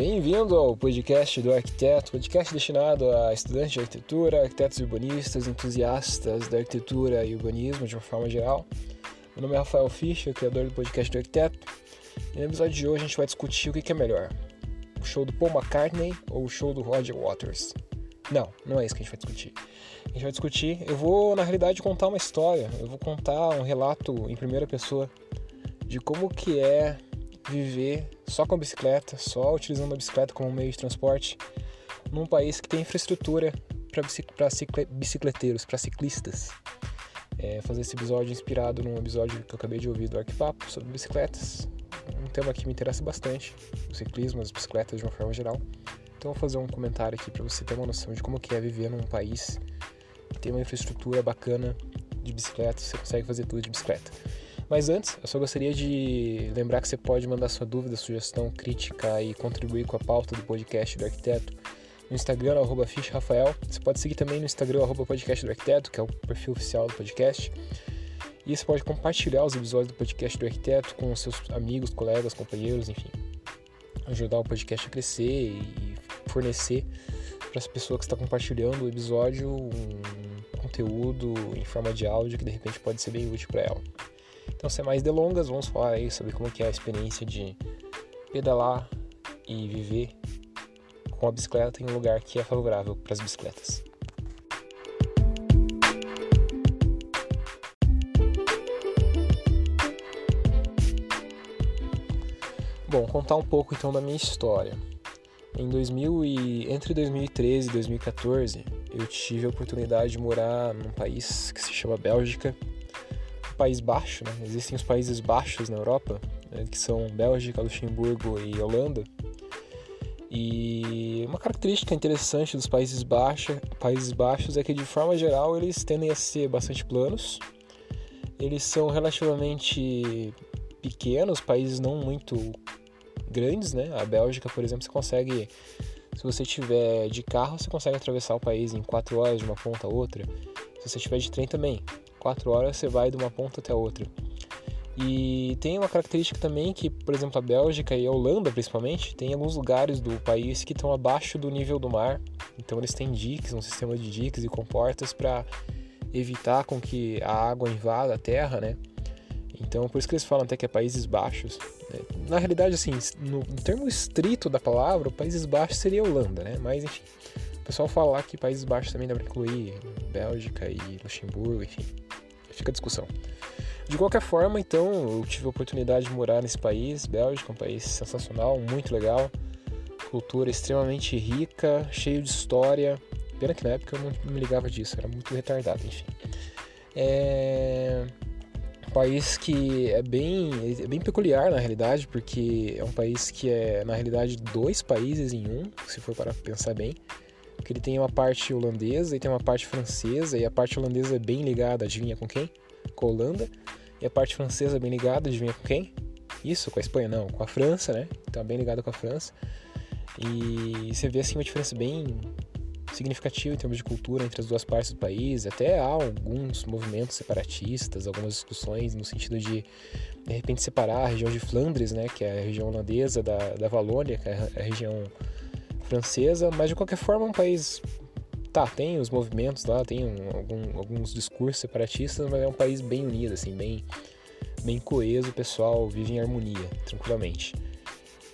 Bem-vindo ao podcast do arquiteto, podcast destinado a estudantes de arquitetura, arquitetos urbanistas, entusiastas da arquitetura e urbanismo de uma forma geral. Meu nome é Rafael Fischer, criador do podcast do arquiteto. E no episódio de hoje a gente vai discutir o que é melhor: o show do Paul McCartney ou o show do Roger Waters. Não, não é isso que a gente vai discutir. A gente vai discutir. Eu vou, na realidade, contar uma história. Eu vou contar um relato em primeira pessoa de como que é viver só com a bicicleta, só utilizando a bicicleta como meio de transporte, num país que tem infraestrutura para bicicleteiros, para ciclistas. É, fazer esse episódio inspirado num episódio que eu acabei de ouvir do Arquipapo sobre bicicletas, um tema que me interessa bastante, o ciclismo, as bicicletas de uma forma geral. Então vou fazer um comentário aqui para você ter uma noção de como que é viver num país que tem uma infraestrutura bacana de bicicleta, você consegue fazer tudo de bicicleta. Mas antes, eu só gostaria de lembrar que você pode mandar sua dúvida, sugestão, crítica e contribuir com a pauta do podcast do arquiteto no Instagram, arroba Rafael. Você pode seguir também no Instagram, arroba podcast do arquiteto, que é o perfil oficial do podcast. E você pode compartilhar os episódios do podcast do arquiteto com seus amigos, colegas, companheiros, enfim. Ajudar o podcast a crescer e fornecer para essa pessoa que está compartilhando o episódio um conteúdo em forma de áudio que de repente pode ser bem útil para ela. Então, sem mais delongas, vamos falar aí sobre como que é a experiência de pedalar e viver com a bicicleta em um lugar que é favorável para as bicicletas. Bom, contar um pouco então da minha história. Em 2000 e entre 2013 e 2014, eu tive a oportunidade de morar num país que se chama Bélgica país baixo, né? Existem os países baixos na Europa, né? que são Bélgica, Luxemburgo e Holanda. E uma característica interessante dos Países Baixos, Países Baixos é que de forma geral eles tendem a ser bastante planos. Eles são relativamente pequenos, países não muito grandes, né? A Bélgica, por exemplo, você consegue se você tiver de carro, você consegue atravessar o país em 4 horas de uma ponta a outra. Se você tiver de trem também quatro horas você vai de uma ponta até a outra. E tem uma característica também que, por exemplo, a Bélgica e a Holanda, principalmente, tem alguns lugares do país que estão abaixo do nível do mar. Então eles têm diques, um sistema de diques e comportas para evitar com que a água invada a terra, né? Então por isso que eles falam até que é Países Baixos. Né? Na realidade, assim, no termo estrito da palavra, Países Baixos seria Holanda, né? Mas enfim, o pessoal fala que Países Baixos também dá para incluir Bélgica e Luxemburgo, enfim fica a discussão. De qualquer forma, então, eu tive a oportunidade de morar nesse país, Bélgica, um país sensacional, muito legal, cultura extremamente rica, cheio de história. Pena que na época eu não, me ligava disso, era muito retardado, enfim. É um país que é bem, é bem peculiar na realidade, porque é um país que é, na realidade, dois países em um, se for para pensar bem que ele tem uma parte holandesa e tem uma parte francesa, e a parte holandesa é bem ligada, adivinha com quem? Com a Holanda. E a parte francesa é bem ligada, adivinha com quem? Isso, com a Espanha não, com a França, né? Então bem ligada com a França. E você vê assim uma diferença bem significativa em termos de cultura entre as duas partes do país. Até há alguns movimentos separatistas, algumas discussões no sentido de de repente separar a região de Flandres, né, que é a região holandesa da, da Valônia, que é a região francesa, mas de qualquer forma é um país. Tá, tem os movimentos lá, tem um, algum, alguns discursos separatistas, mas é um país bem unido, assim, bem, bem coeso, o pessoal vive em harmonia, tranquilamente.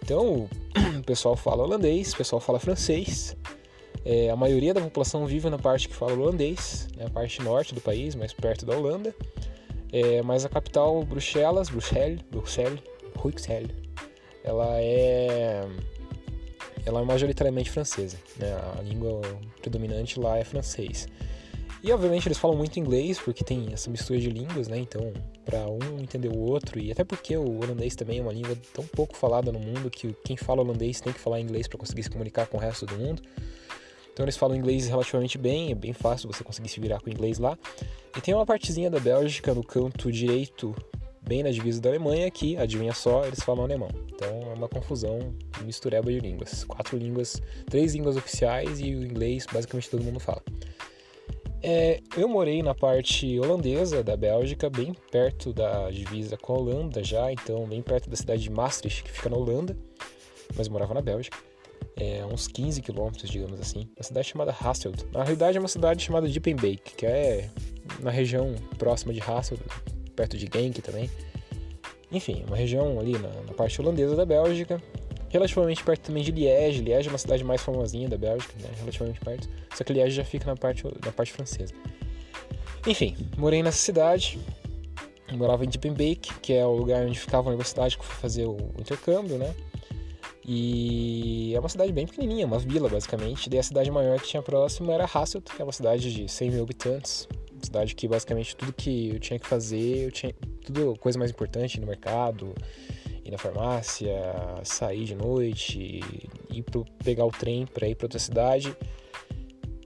Então, o pessoal fala holandês, o pessoal fala francês, é, a maioria da população vive na parte que fala holandês, né, a parte norte do país, mais perto da Holanda. É, mas a capital, Bruxelas, Bruxelles, Bruxelles, Bruxelles, ela é ela é majoritariamente francesa, né? A língua predominante lá é francês. E obviamente eles falam muito inglês, porque tem essa mistura de línguas, né? Então, para um entender o outro, e até porque o holandês também é uma língua tão pouco falada no mundo que quem fala holandês tem que falar inglês para conseguir se comunicar com o resto do mundo. Então eles falam inglês relativamente bem, é bem fácil você conseguir se virar com o inglês lá. E tem uma partezinha da Bélgica no canto direito bem na divisa da Alemanha, que, adivinha só, eles falam alemão. Então é uma confusão, mistureba de línguas. Quatro línguas, três línguas oficiais e o inglês basicamente todo mundo fala. É, eu morei na parte holandesa da Bélgica, bem perto da divisa com a Holanda já, então bem perto da cidade de Maastricht, que fica na Holanda, mas morava na Bélgica. é, uns 15 quilômetros, digamos assim. Uma cidade chamada Hasselt. Na realidade é uma cidade chamada Diepenbeek, que é na região próxima de Hasselt, perto de Genk também. Enfim, uma região ali na, na, parte holandesa da Bélgica, relativamente perto também de Liège. Liège é uma cidade mais famosinha da Bélgica, né? relativamente perto. Só que Liège já fica na parte, na parte francesa. Enfim, morei nessa cidade, morava em Diepenbeek, que é o lugar onde ficava a universidade que fui fazer o intercâmbio, né? E é uma cidade bem pequenininha, uma vila basicamente. E a cidade maior que tinha próximo era Hasselt, que é uma cidade de 100 mil habitantes. Cidade que basicamente tudo que eu tinha que fazer, eu tinha tudo coisa mais importante no mercado, ir na farmácia, sair de noite, ir pro, pegar o trem para ir para outra cidade.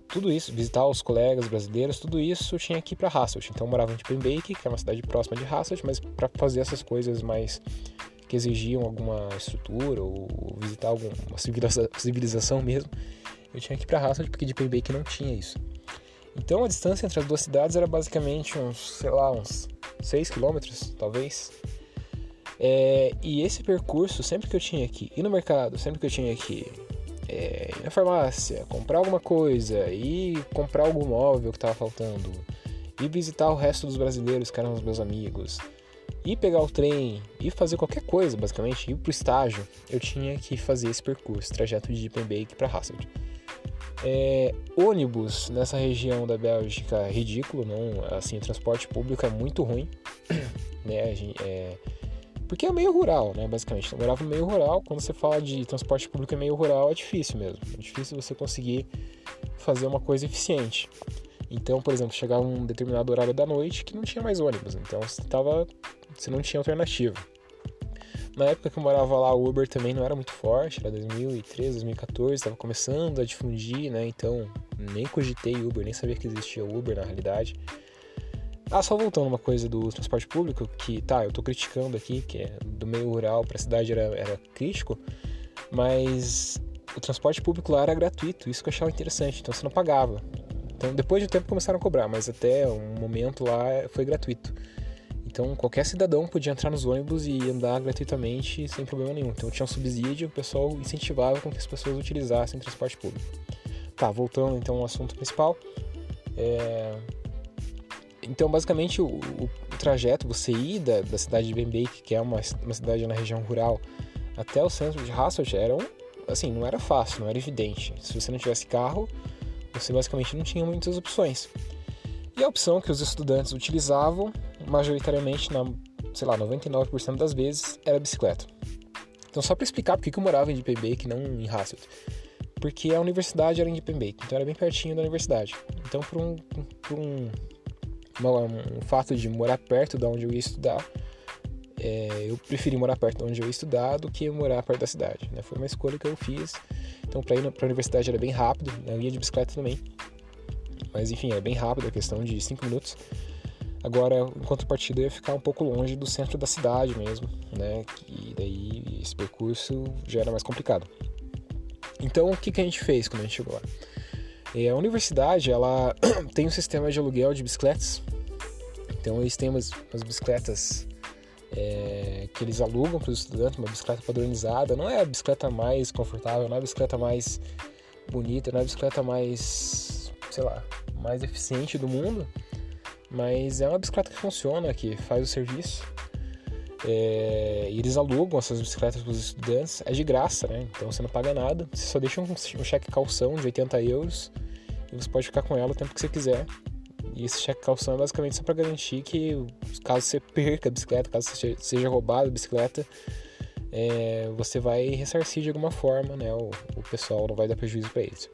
Tudo isso, visitar os colegas brasileiros, tudo isso eu tinha que ir para Hasselt. Então eu morava em Diepenbeek, que é uma cidade próxima de Hasselt, mas para fazer essas coisas mais que exigiam alguma estrutura ou visitar alguma civilização mesmo, eu tinha que ir para Hasselt porque de Payback não tinha isso. Então a distância entre as duas cidades era basicamente uns, sei lá, uns 6 quilômetros, talvez. É, e esse percurso, sempre que eu tinha que ir no mercado, sempre que eu tinha que é, ir na farmácia, comprar alguma coisa, e comprar algum móvel que estava faltando, e visitar o resto dos brasileiros que eram os meus amigos, ir pegar o trem, ir fazer qualquer coisa, basicamente, ir pro estágio, eu tinha que fazer esse percurso, trajeto de Diepenbeek para Hasselt. É, ônibus nessa região da Bélgica é ridículo, não, assim, o transporte público é muito ruim, né, é, porque é meio rural, né, basicamente. Eu morava no meio rural, quando você fala de transporte público meio rural é difícil mesmo, é difícil você conseguir fazer uma coisa eficiente. Então, por exemplo, chegava um determinado horário da noite que não tinha mais ônibus, então você tava você não tinha alternativa. Na época que eu morava lá, o Uber também não era muito forte, era 2013, 2014, estava começando a difundir, né? Então nem cogitei Uber, nem sabia que existia Uber na realidade. Ah, só voltando uma coisa do transporte público, que tá, eu tô criticando aqui, que é do meio rural para cidade era, era crítico, mas o transporte público lá era gratuito, isso que eu achava interessante, então você não pagava. Então depois de um tempo começaram a cobrar, mas até um momento lá foi gratuito. Então qualquer cidadão podia entrar nos ônibus e andar gratuitamente sem problema nenhum. Então tinha um subsídio, o pessoal incentivava com que as pessoas utilizassem transporte público. Tá, voltando então ao assunto principal. É... Então basicamente o, o, trajeto, você ir da, da cidade de Bembeek, que é uma, uma cidade na região rural, até o centro de Hasselt era um, assim, não era fácil, não era evidente. Se você não tivesse carro, você basicamente não tinha muitas opções. E a opção que os estudantes utilizavam majoritariamente, na, sei lá, 99% das vezes, era bicicleta. Então, só para explicar por que eu morava em Diepenbeek não em Hasselt. Porque a universidade era em Diepenbeek, então era bem pertinho da universidade. Então, por um, por um, um fato de morar perto de onde eu ia estudar, é, eu preferi morar perto de onde eu ia estudar do que morar perto da cidade. Né? Foi uma escolha que eu fiz. Então, para ir para a universidade era bem rápido, né? eu ia de bicicleta também. Mas enfim, é bem rápido, a questão de 5 minutos. Agora, em contrapartida, ia ficar um pouco longe do centro da cidade mesmo, né? E daí esse percurso já era mais complicado. Então, o que, que a gente fez quando a gente chegou lá? É, a universidade, ela tem um sistema de aluguel de bicicletas. Então, eles têm umas, umas bicicletas é, que eles alugam para os estudantes, uma bicicleta padronizada. Não é a bicicleta mais confortável, não é a bicicleta mais bonita, não é a bicicleta mais, sei lá, mais eficiente do mundo, mas é uma bicicleta que funciona, que faz o serviço. É, eles alugam essas bicicletas para os estudantes, é de graça, né? Então você não paga nada, você só deixa um, um cheque calção de 80 euros e você pode ficar com ela o tempo que você quiser. E esse cheque calção é basicamente só para garantir que, caso você perca a bicicleta, caso seja roubado a bicicleta, é, você vai ressarcir de alguma forma, né? O, o pessoal não vai dar prejuízo para eles.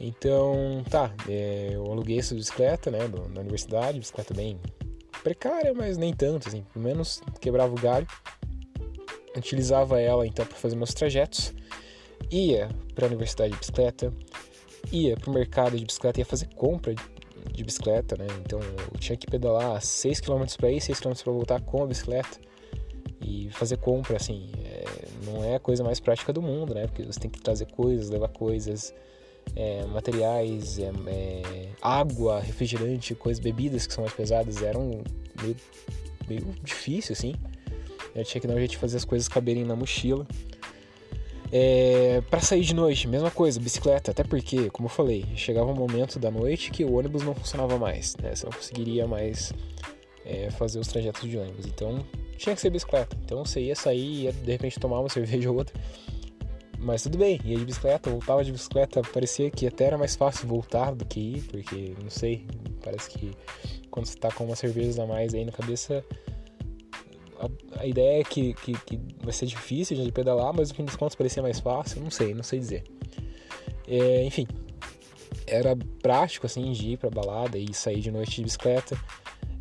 Então, tá, é, eu aluguei essa bicicleta, né, do, da universidade, bicicleta bem precária, mas nem tanto, assim, pelo menos quebrava o galho. Utilizava ela então para fazer meus trajetos. Ia para a universidade de bicicleta, ia para o mercado de bicicleta, ia fazer compra de bicicleta, né? Então eu tinha que pedalar 6 km para ir, 6 km para voltar com a bicicleta e fazer compra, assim, é, não é a coisa mais prática do mundo, né? Porque você tem que trazer coisas, levar coisas, é, materiais, é, é, água, refrigerante, coisas, bebidas que são mais pesadas, eram meio, meio difícil, assim. Eu tinha que dar um jeito de fazer as coisas caberem na mochila. É, para sair de noite, mesma coisa, bicicleta, até porque, como eu falei, chegava um momento da noite que o ônibus não funcionava mais, né? Você não conseguiria mais é, fazer os trajetos de ônibus. Então tinha que ser bicicleta. Então você ia sair, ia de repente tomar uma cerveja ou outra. Mas tudo bem, ia de bicicleta, voltava de bicicleta, parecia que até era mais fácil voltar do que ir, porque não sei, parece que quando você tá com uma cerveja a mais aí na cabeça, a, a ideia é que, que, que, vai ser difícil de pedalar, mas no fim dos contos parecia mais fácil, não sei, não sei dizer. É, enfim, era prático assim de ir pra balada e sair de noite de bicicleta.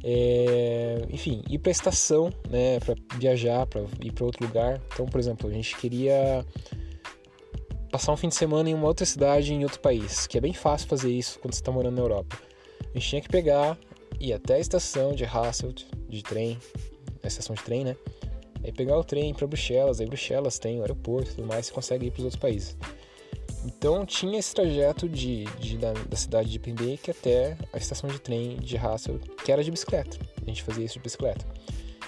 É, enfim, ir para estação, né, para viajar, para ir para outro lugar. Então, por exemplo, a gente queria passar um fim de semana em uma outra cidade, em outro país, que é bem fácil fazer isso quando você está morando na Europa. A gente tinha que pegar, ir até a estação de Hasselt, de trem, a estação de trem, né? Aí pegar o trem para Bruxelas, aí Bruxelas tem o aeroporto e tudo mais, você consegue ir para os outros países. Então tinha esse trajeto de, de da, da, cidade de Pinbeck até a estação de trem de Hasselt, que era de bicicleta. A gente fazia isso de bicicleta.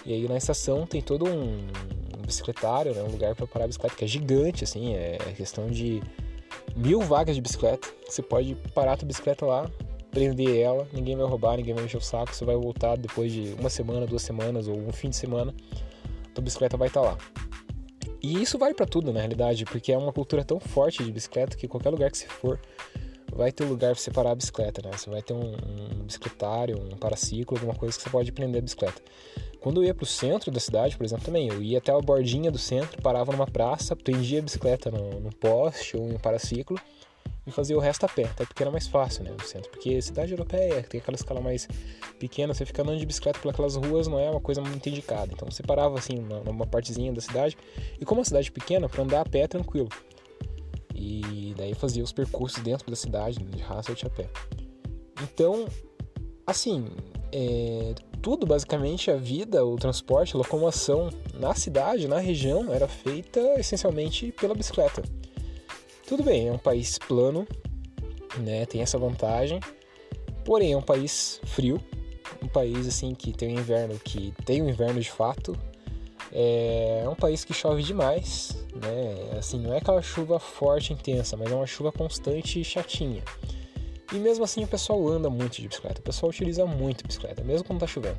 E aí na estação tem todo um, um bicicletário, né, um lugar para parar a bicicleta, que é gigante, assim, é questão de mil vagas de bicicleta. Você pode parar a tua bicicleta lá, prender ela, ninguém vai roubar, ninguém vai encher o saco, você vai voltar depois de uma semana, duas semanas ou um fim de semana, a tua bicicleta vai estar tá lá. E isso vale para tudo, na realidade, porque é uma cultura tão forte de bicicleta que qualquer lugar que você for, vai ter lugar para você parar a bicicleta, né? Você vai ter um, um bicicletário, um paraciclo, alguma coisa que você pode prender a bicicleta. Quando eu ia para o centro da cidade, por exemplo, também, eu ia até a bordinha do centro, parava numa praça, prendia a bicicleta no, no poste ou em um paraciclo e fazia o resto a pé, até porque era mais fácil, né, no centro. Porque cidade europeia tem aquela escala mais pequena, você fica andando de bicicleta pelas ruas não é uma coisa muito indicada. Então você parava assim numa partezinha da cidade e como a cidade é pequena, para andar a pé é tranquilo. E daí fazia os percursos dentro da cidade, de Hasselt a pé. Então, assim, é, tudo basicamente a vida, o transporte, a locomoção na cidade, na região, era feita essencialmente pela bicicleta. Tudo bem, é um país plano, né? Tem essa vantagem. Porém, é um país frio, um país assim que tem um inverno que tem um inverno de fato. É um país que chove demais, né? Assim, não é aquela chuva forte, intensa, mas é uma chuva constante e chatinha. E mesmo assim o pessoal anda muito de bicicleta, o pessoal utiliza muito bicicleta, mesmo quando tá chovendo.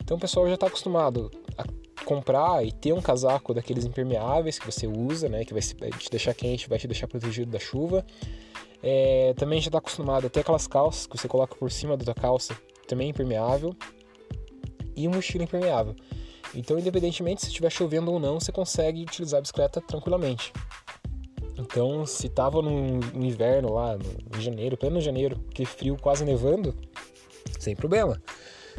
Então o pessoal já está acostumado a comprar e ter um casaco daqueles impermeáveis que você usa, né, que vai te deixar quente, vai te deixar protegido da chuva. É, também já está acostumado a ter aquelas calças que você coloca por cima da tua calça, também impermeável, e mochila impermeável. Então, independentemente se estiver chovendo ou não, você consegue utilizar a bicicleta tranquilamente. Então, se tava no inverno lá, no janeiro, pleno janeiro, que frio quase nevando, sem problema.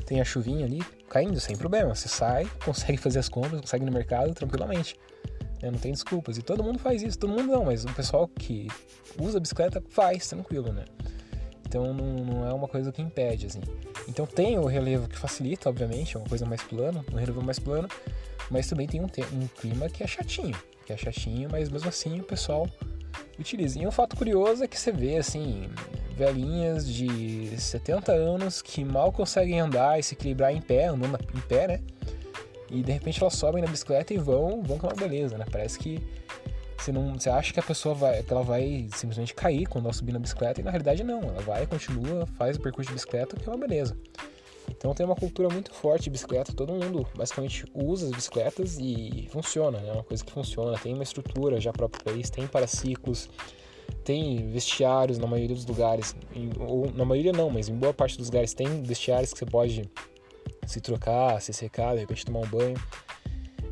Tem a chuvinha ali, caindo sem problema. Você sai, consegue fazer as compras, consegue ir no mercado tranquilamente. Né? Não tem desculpas. E todo mundo faz isso. Todo mundo não, mas o pessoal que usa bicicleta faz tranquilo, né? Então não, não, é uma coisa que impede, assim. Então tem o relevo que facilita, obviamente, é uma coisa mais plana, um relevo mais plano, mas também tem um, um clima que é chatinho, que é chatinho, mas mesmo assim o pessoal utiliza. E um fato curioso é que você vê, assim, velhinhas de 70 anos que mal conseguem andar e se equilibrar em pé, andando em pé, né? E de repente elas sobem na bicicleta e vão, vão com uma beleza, né? Parece que você não, você acha que a pessoa vai, que ela vai simplesmente cair quando ela subir na bicicleta e na realidade não, ela vai, continua, faz o percurso de bicicleta, que é uma beleza. Então tem uma cultura muito forte de bicicleta, todo mundo basicamente usa as bicicletas e funciona, é né? uma coisa que funciona, tem uma estrutura já para o país, tem paraciclos, tem vestiários na maioria dos lugares, ou na maioria não, mas em boa parte dos lugares tem vestiários que você pode se trocar, se secar, de repente tomar um banho.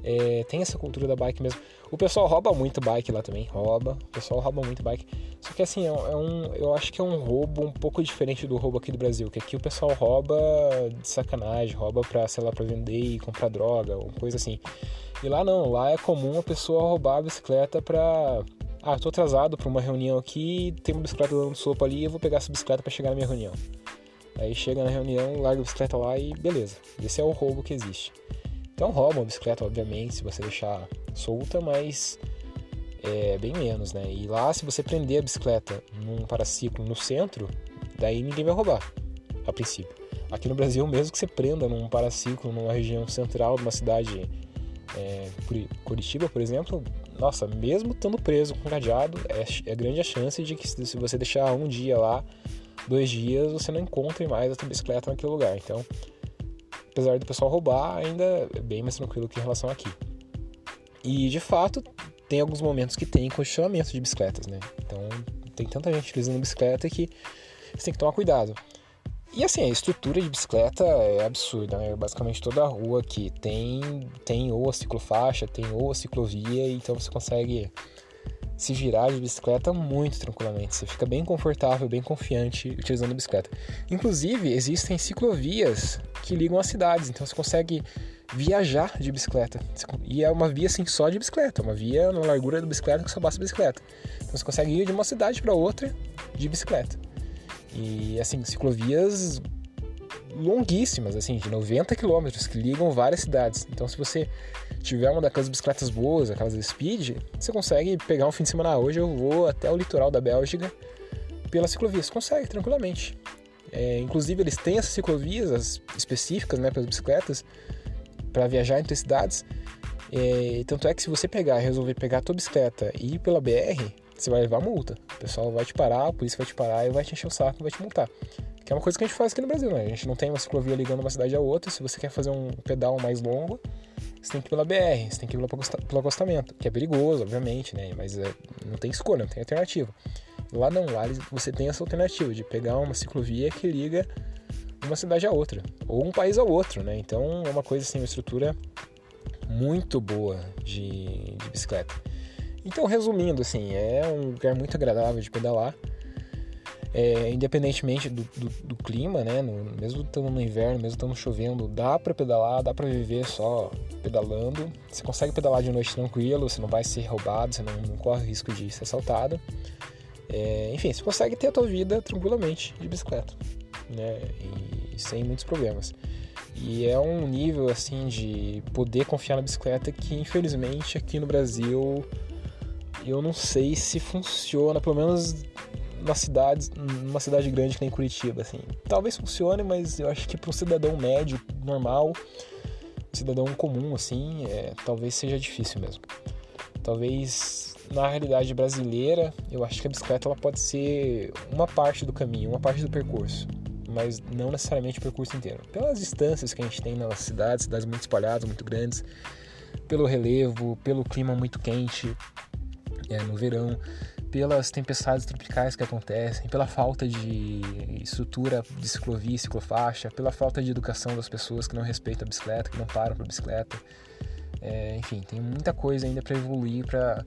É, tem essa cultura da bike mesmo. O pessoal rouba muito bike lá também, rouba. O pessoal rouba muito bike. Só que assim, é, é um, eu acho que é um roubo um pouco diferente do roubo aqui do Brasil, que aqui o pessoal rouba de sacanagem, rouba pra, sei lá, pra vender e comprar droga, ou coisa assim. E lá não, lá é comum a pessoa roubar a bicicleta pra ah, tô atrasado para uma reunião aqui, tem uma bicicleta dando sopa ali, eu vou pegar essa bicicleta para chegar na minha reunião. Aí chega na reunião, larga a bicicleta lá e beleza. Esse é o roubo que existe. Então rouba a bicicleta, obviamente, se você deixar solta, mas é bem menos, né? E lá, se você prender a bicicleta num paraciclo no centro, daí ninguém vai roubar, a princípio. Aqui no Brasil, mesmo que você prenda num paraciclo numa região central de uma cidade, é, Curitiba, por exemplo, nossa, mesmo estando preso com cadeado, é, é grande a chance de que se você deixar um dia lá, dois dias, você não encontre mais a tua bicicleta naquele lugar. Então, apesar do pessoal roubar, ainda é bem mais tranquilo que em relação aqui. E de fato, tem alguns momentos que tem congestionamento de bicicletas, né? Então, tem tanta gente utilizando bicicleta que você tem que tomar cuidado. E assim, a estrutura de bicicleta é absurda, né? Basicamente toda a rua aqui tem, tem ou a ciclofaixa, tem ou a ciclovia, então você consegue se virar de bicicleta muito tranquilamente. Você fica bem confortável, bem confiante utilizando a bicicleta. Inclusive, existem ciclovias que ligam as cidades, então você consegue viajar de bicicleta. E é uma via assim só de bicicleta, uma via na largura da bicicleta que só basta bicicleta. Então você consegue ir de uma cidade para outra de bicicleta. E assim, ciclovias longuíssimas, assim, de 90 quilômetros, que ligam várias cidades. Então, se você tiver uma daquelas bicicletas boas, aquelas speed, você consegue pegar um fim de semana. Ah, hoje eu vou até o litoral da Bélgica pela ciclovia. Você consegue tranquilamente. É, inclusive, eles têm essas ciclovias as específicas né, para as bicicletas para viajar entre cidades. É, tanto é que se você pegar resolver pegar a tua bicicleta e ir pela BR, você vai levar multa. O pessoal vai te parar, a polícia vai te parar e vai te encher o saco vai te multar. Que é uma coisa que a gente faz aqui no Brasil, né? A gente não tem uma ciclovia ligando uma cidade a outra. Se você quer fazer um pedal mais longo, você tem que ir pela BR, você tem que ir pelo acostamento, que é perigoso, obviamente, né? Mas é, não tem escolha, não tem alternativa. Lá não, lá você tem essa alternativa de pegar uma ciclovia que liga uma cidade a outra, ou um país ao outro, né? Então é uma coisa assim, uma estrutura muito boa de, de bicicleta. Então, resumindo, assim, é um lugar muito agradável de pedalar. É, independentemente do, do, do, clima, né? No, mesmo estando no inverno, mesmo estando chovendo, dá para pedalar, dá para viver só pedalando. Você consegue pedalar de noite tranquilo, você não vai ser roubado, você não, não corre risco de ser assaltado. É, enfim, você consegue ter a tua vida tranquilamente de bicicleta, né? E sem muitos problemas. E é um nível assim de poder confiar na bicicleta que infelizmente aqui no Brasil eu não sei se funciona, pelo menos na cidade, numa cidade grande que nem Curitiba, assim. Talvez funcione, mas eu acho que para um cidadão médio, normal, cidadão comum, assim, é, talvez seja difícil mesmo. Talvez na realidade brasileira, eu acho que a bicicleta ela pode ser uma parte do caminho, uma parte do percurso, mas não necessariamente o percurso inteiro. Pelas distâncias que a gente tem nas cidades, cidades muito espalhadas, muito grandes, pelo relevo, pelo clima muito quente, é, no verão, pelas tempestades tropicais que acontecem, pela falta de estrutura de ciclovia ciclofaixa, pela falta de educação das pessoas que não respeitam a bicicleta, que não param para bicicleta. É, enfim, tem muita coisa ainda para evoluir para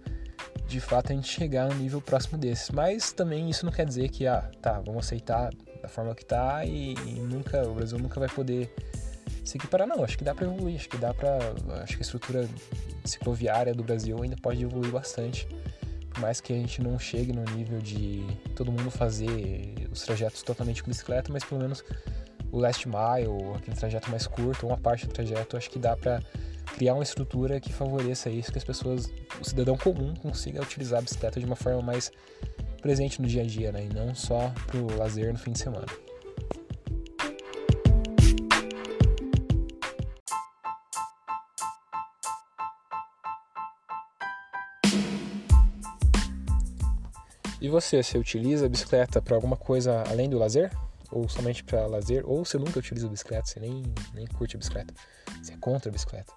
de fato a gente chegar no nível próximo desses. Mas também isso não quer dizer que, ah, tá, vamos aceitar da forma que tá e, e nunca, o Brasil nunca vai poder se equiparar. Não, acho que dá para evoluir, acho que dá para, acho que a estrutura cicloviária do Brasil ainda pode evoluir bastante por mais que a gente não chegue no nível de todo mundo fazer os trajetos totalmente com bicicleta, mas pelo menos o last mile, aquele trajeto mais curto, uma parte do trajeto, acho que dá para criar uma estrutura que favoreça isso, que as pessoas, o cidadão comum consiga utilizar a bicicleta de uma forma mais presente no dia a dia, né? E não só pro lazer no fim de semana. E você, você utiliza a bicicleta para alguma coisa além do lazer? Ou somente para lazer? Ou você nunca utiliza a bicicleta, você nem, nem curte a bicicleta? Você é contra a bicicleta?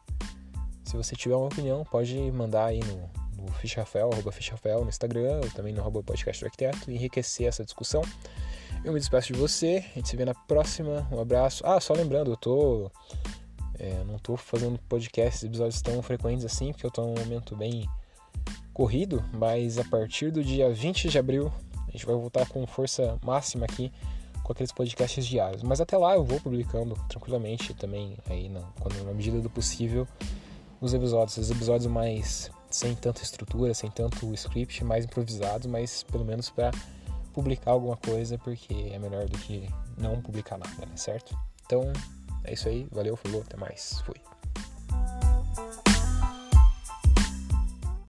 Se você tiver uma opinião, pode mandar aí no, no Fichrafael, arroba Fichrafael no Instagram, ou também no arroba podcast do arquiteto, e enriquecer essa discussão. Eu me despeço de você, a gente se vê na próxima, um abraço. Ah, só lembrando, eu tô... É, não tô fazendo podcasts, episódios tão frequentes assim, porque eu tô num momento bem corrido, mas a partir do dia 20 de abril a gente vai voltar com força máxima aqui com aqueles podcasts diários. Mas até lá eu vou publicando tranquilamente também aí na, quando, na medida do possível os episódios, os episódios mais sem tanta estrutura, sem tanto script, mais improvisados, mas pelo menos para publicar alguma coisa, porque é melhor do que não publicar nada, né, certo? Então é isso aí, valeu, falou, até mais, fui.